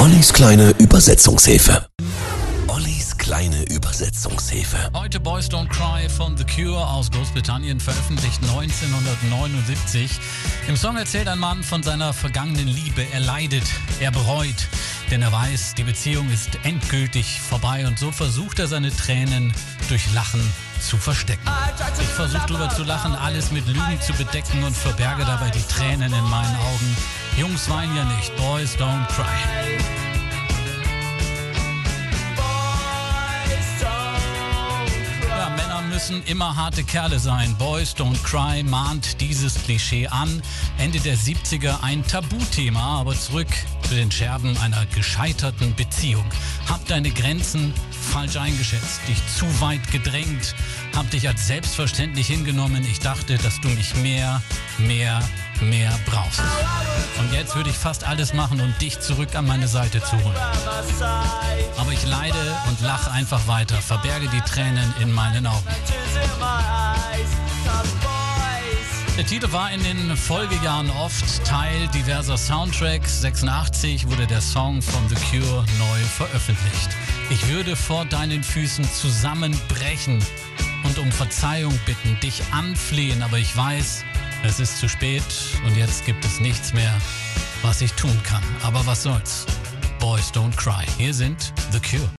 Ollis kleine Übersetzungshilfe. Ollis kleine Übersetzungshilfe. Heute Boys Don't Cry von The Cure aus Großbritannien, veröffentlicht 1979. Im Song erzählt ein Mann von seiner vergangenen Liebe. Er leidet, er bereut, denn er weiß, die Beziehung ist endgültig vorbei und so versucht er seine Tränen durch Lachen zu verstecken. Ich versuche drüber zu lachen, alles mit Lügen zu bedecken und verberge dabei die Tränen in meinen Augen. Jungs weinen ja nicht, Boys don't cry. Männer müssen immer harte Kerle sein. Boys Don't Cry mahnt dieses Klischee an. Ende der 70er ein Tabuthema, aber zurück zu den Scherben einer gescheiterten Beziehung. Hab deine Grenzen falsch eingeschätzt, dich zu weit gedrängt, hab dich als selbstverständlich hingenommen. Ich dachte, dass du mich mehr, mehr, mehr brauchst. Und jetzt würde ich fast alles machen, um dich zurück an meine Seite zu holen. Aber ich leide und lache einfach weiter, verberge die Tränen in meinen Augen. Der Titel war in den Folgejahren oft Teil diverser Soundtracks. 86 wurde der Song von The Cure neu veröffentlicht. Ich würde vor deinen Füßen zusammenbrechen und um Verzeihung bitten, dich anflehen, aber ich weiß, es ist zu spät und jetzt gibt es nichts mehr, was ich tun kann. Aber was soll's? Boys don't cry. Hier sind The Cure.